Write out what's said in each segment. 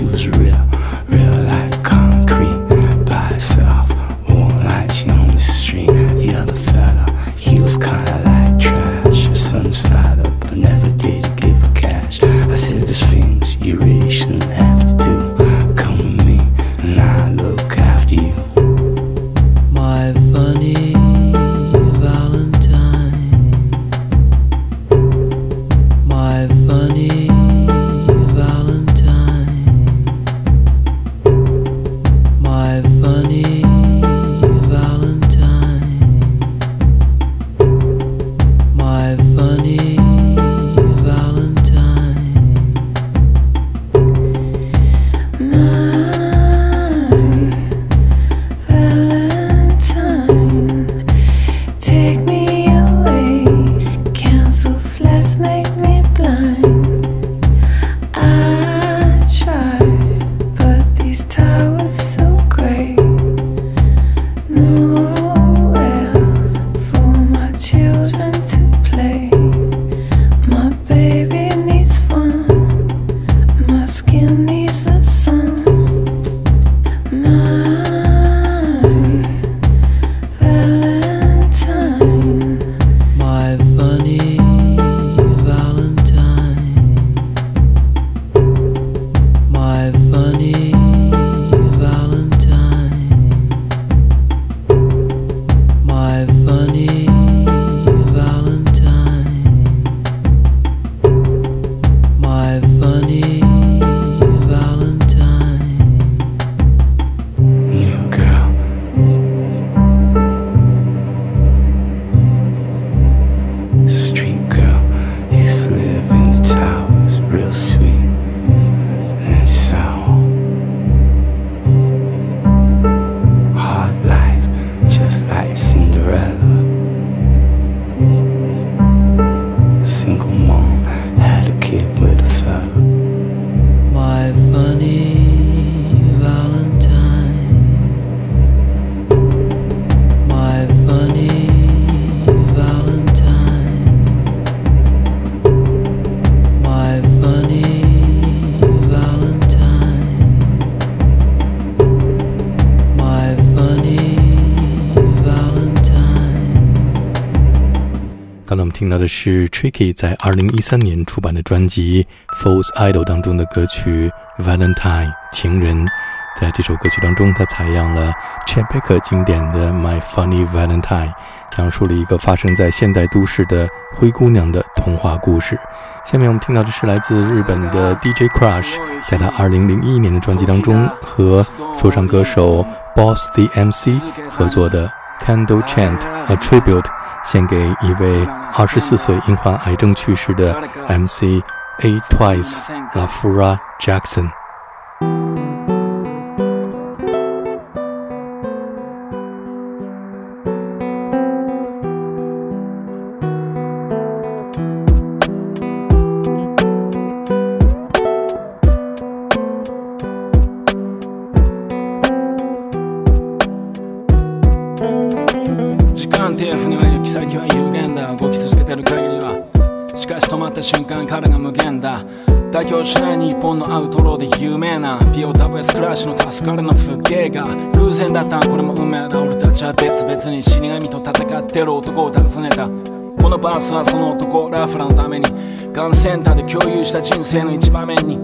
She was 听到的是 Tricky 在二零一三年出版的专辑《False Idol》当中的歌曲《Valentine》情人。在这首歌曲当中，他采样了 Chet Baker 经典的《My Funny Valentine》，讲述了一个发生在现代都市的灰姑娘的童话故事。下面我们听到的是来自日本的 DJ Crush，在他二零零一年的专辑当中和说唱歌手 Boss the MC 合作的《Candle Chant A Tribute》。献给一位二十四岁因患癌症去世的 MC A Twice La Fura Jackson。 POWS クラッシュの助かるの不芸が偶然だったこれも運命だ。俺たちは別々に死神と戦ってる男を訪ねた。このバースはその男ラフラのためにガンセンターで共有した人生の一場面に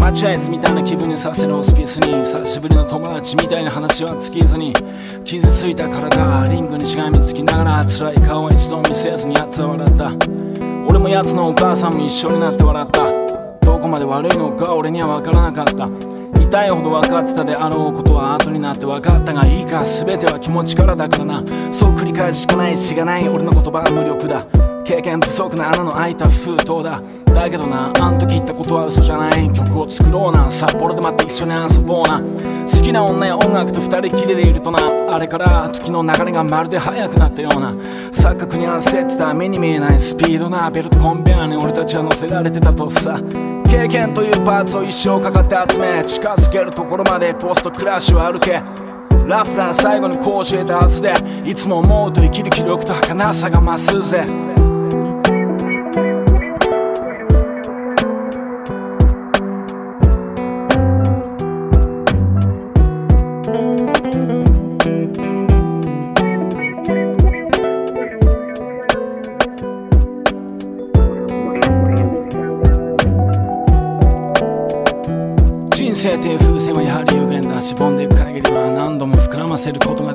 待合室みたいな気分にさせるホスピスに久しぶりの友達みたいな話は尽きずに傷ついた体リングにしがみつきながら辛い顔は一度見せずに奴は笑った。俺も奴のお母さんも一緒になって笑った。どこまで悪いのか俺には分からなかった。痛いほど分かってたであろうことは後になって分かったがいいか全ては気持ちからだからな。そう繰り返ししかないしがない俺の言葉は無力だ。経験不足な穴の開いた封筒だだけどなあん時言ったことは嘘じゃない曲を作ろうな札幌でまた一緒に遊ぼうな。好きな女や音楽と二人きりでいるとなあれから時の流れがまるで速くなったような。錯覚に焦ってた目に見えないスピードなベルトコンベアに俺たちは乗せられてたとさ。経験というパーツを一生かかって集め近づけるところまでポストクラッシュを歩け。ラフラン最後にこう教えたはずでいつも思うと生きる気力と儚さが増すぜ。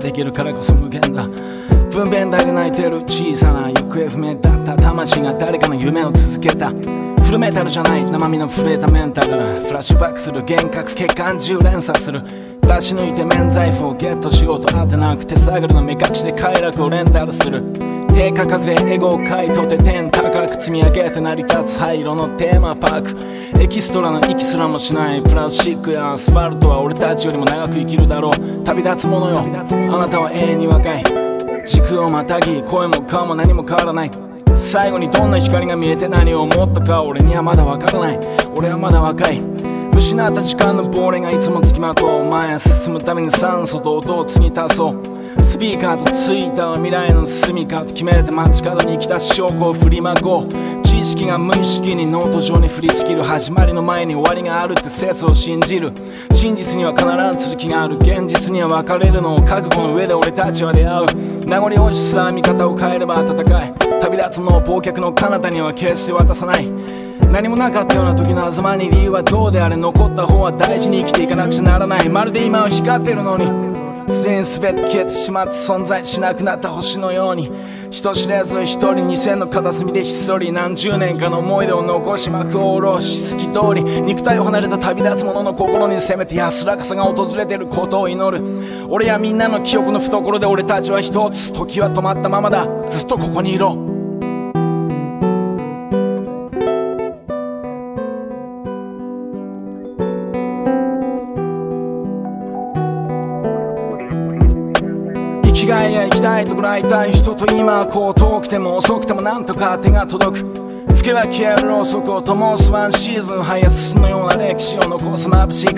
できるからこそ無限だ。分娩台で泣いてる。小さな行方不明だった。魂が誰かの夢を続けた。フルメタルじゃない。生身の震えたメンタルフラッシュバックする幻覚血管中連鎖する。出し抜いて免罪符をゲットしようと当てなく手探りの目隠しで快楽をレンタルする。低価格でエゴを買い取って天高く積み上げて成り立つ灰色のテーマパーク。エキストラの息すらもしないプラスチックやアスファルトは俺たちよりも長く生きるだろう。旅立つものよ。あなたは永遠に若い時空をまたぎ声も顔も何も変わらない最後にどんな光が見えて何を思ったか俺にはまだわからない。俺はまだ若い。失った時間の亡霊がいつもつきまとう。前へ進むために酸素と音を継ぎ足そう。スピーカーとツイッターは未来の住みかと決めて街角に来た証拠を振りまこう。知識が無意識にノート上に降りしきる始まりの前に終わりがあるって説を信じる。真実には必ず続きがある。現実には別れるのを覚悟の上で俺たちは出会う名残惜しさ見方を変えれば温かい。旅立つのを忘却の彼方には決して渡さない。何もなかったような時の狭間に理由はどうであれ。残った方は大事に生きていかなくちゃならない。まるで今は光ってるのに。すでに全て消えてしまって存在しなくなった星のように人知れず一人二千の片隅でひっそり何十年かの思い出を残し幕を下ろし透き通り肉体を離れた旅立つ者の心にせめて安らかさが訪れてることを祈る。俺やみんなの記憶の懐で俺たちは一つ時は止まったままだ。ずっとここにいろ。生きがいや生きたいところ会いたい人と今こう遠くても遅くてもなんとか手が届く。吹けば消えるろうそくを灯すワンシーズンハイアスのような歴史を残す眩しく。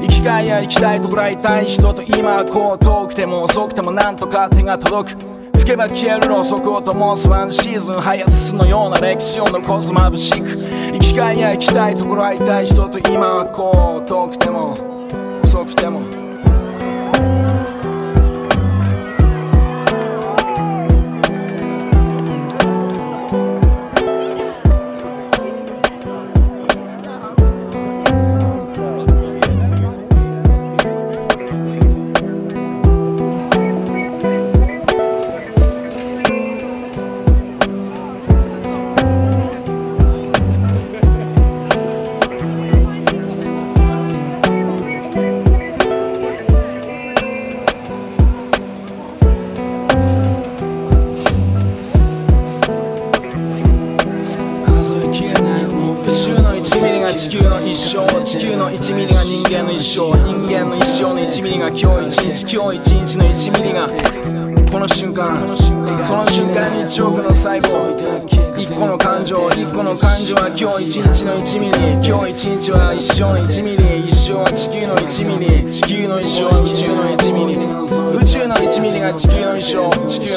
生きがいや生きたいところ会いたい人と今こう遠くても遅くてもなんとか手が届く。吹けば消えるろうそくを灯すワンシーズンハイアスのような歴史を残す眩しく。生きがいや生きたいところ会いたい人と今はこう遠くても遅くても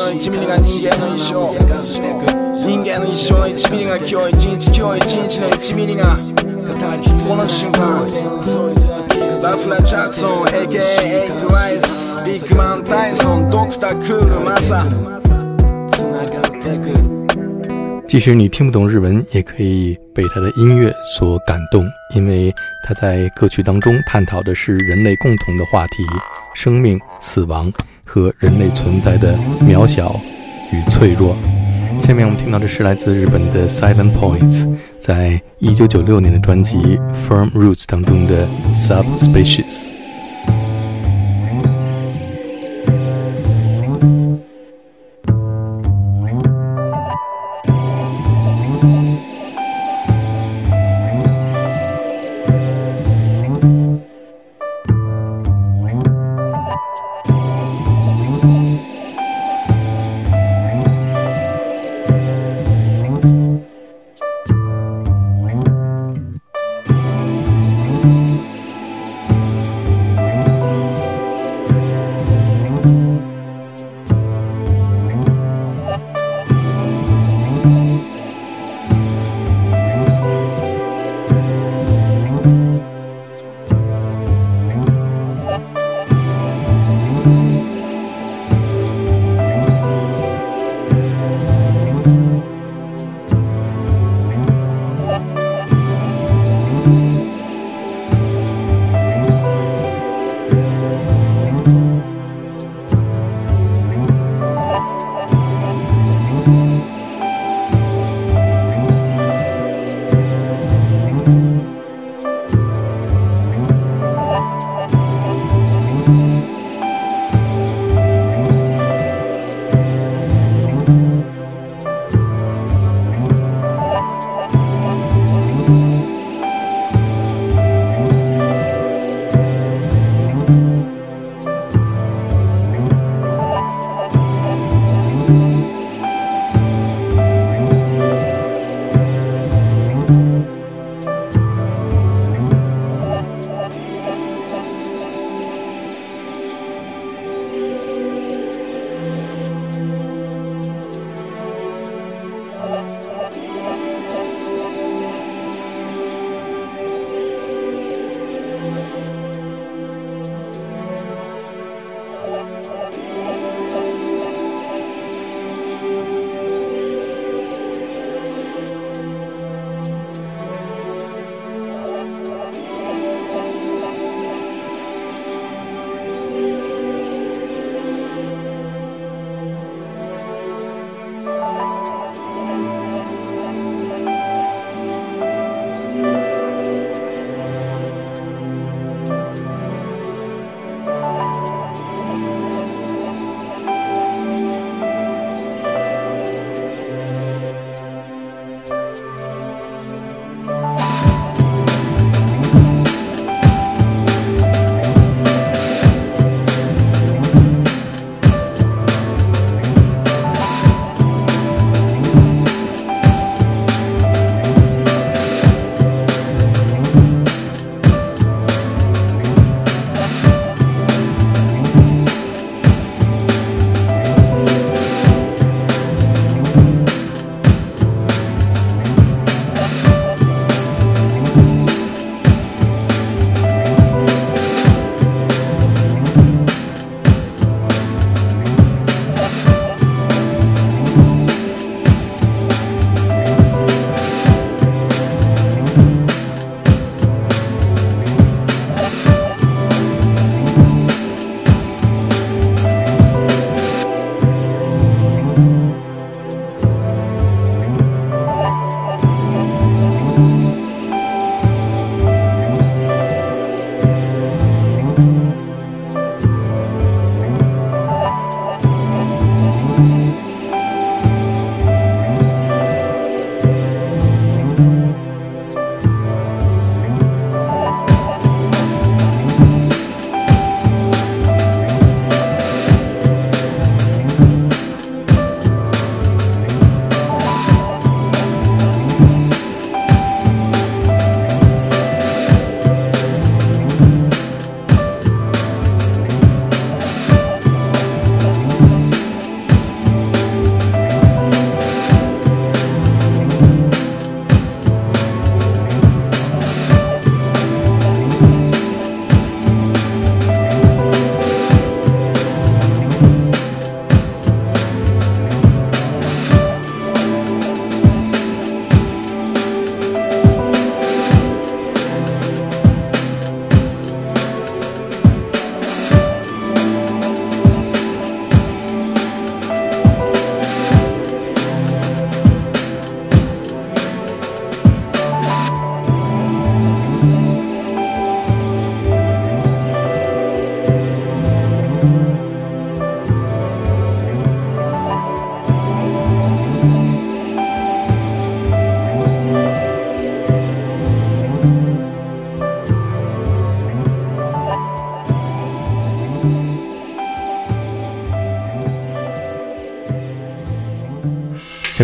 の1ミリが人間の一生人間の一生の1ミリが今日一日今日一日の1ミリがこの瞬間ラフラ・ジャクソン AKA トライスビッグマン・タイソンドクター・クール・マサつながってく即使你听不懂日文，也可以被他的音乐所感动，因为他在歌曲当中探讨的是人类共同的话题：生命、死亡 和人类存在的渺小与脆弱。下面我们听到的是来自日本的 Silent Points，在一九九六年的专辑《Firm Roots》当中的 Subspecies。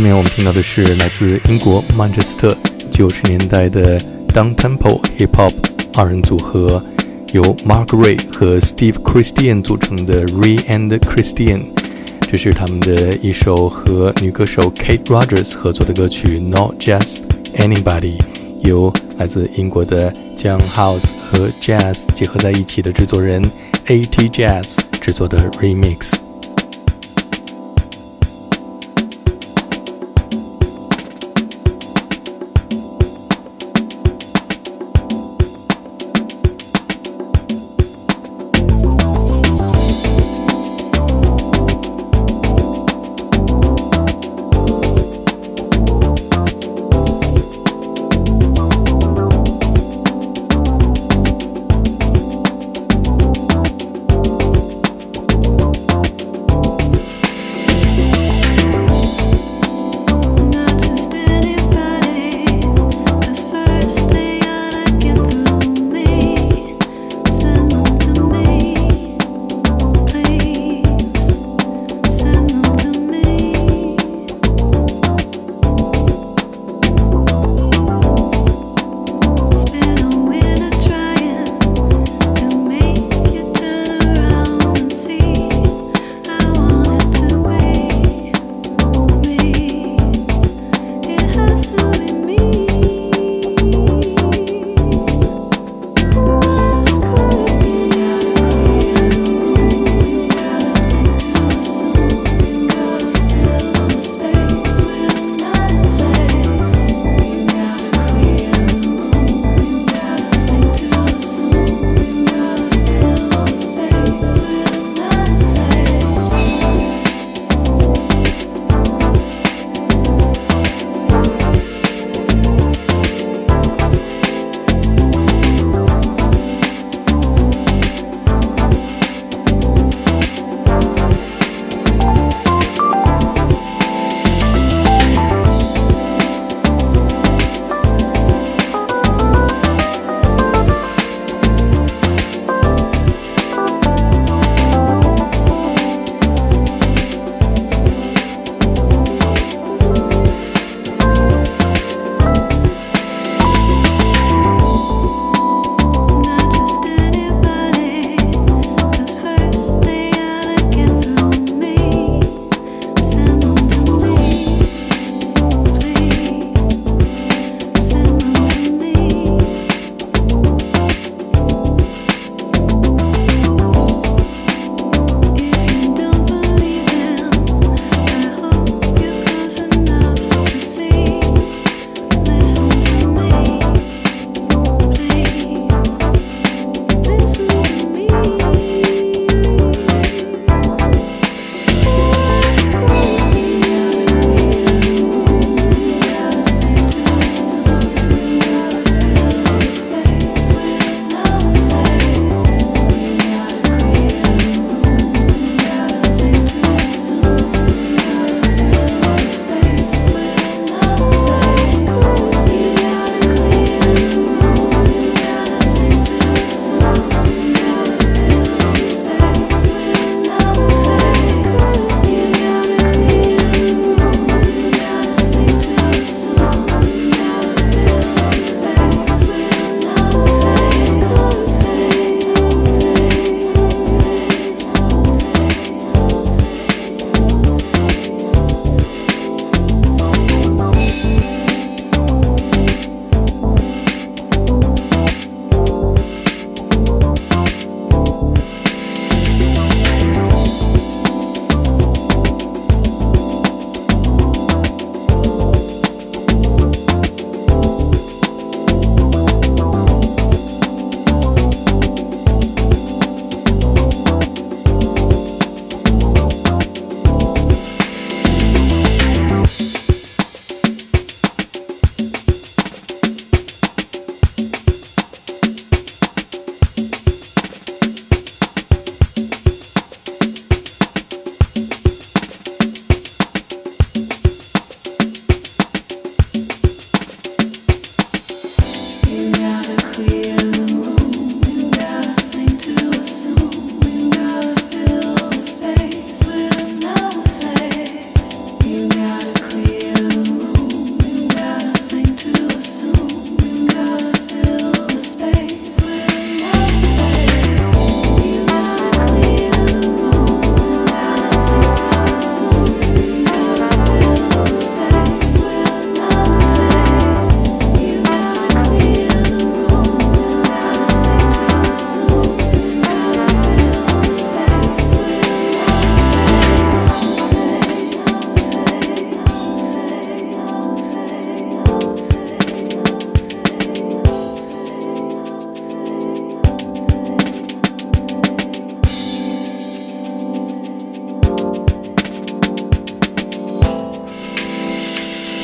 面我们听到的是来自英国曼彻斯特九十年代的 Down Tempo Hip Hop 二人组合，由 Mark Ray 和 Steve Christian 组成的 Ray and Christian。这是他们的一首和女歌手 Kate Rogers 合作的歌曲《Not Just Anybody》，由来自英国的将 House 和 Jazz 结合在一起的制作人 AT Jazz 制作的 Remix。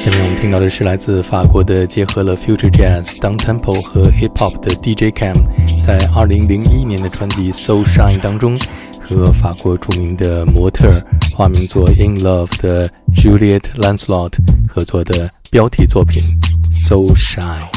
下面我们听到的是来自法国的结合了 Future Jazz、Down Tempo 和 Hip Hop 的 DJ Cam，在2001年的专辑《So Shine》当中，和法国著名的模特、化名作 In Love 的 Juliet Lancelot 合作的标题作品《So Shine》。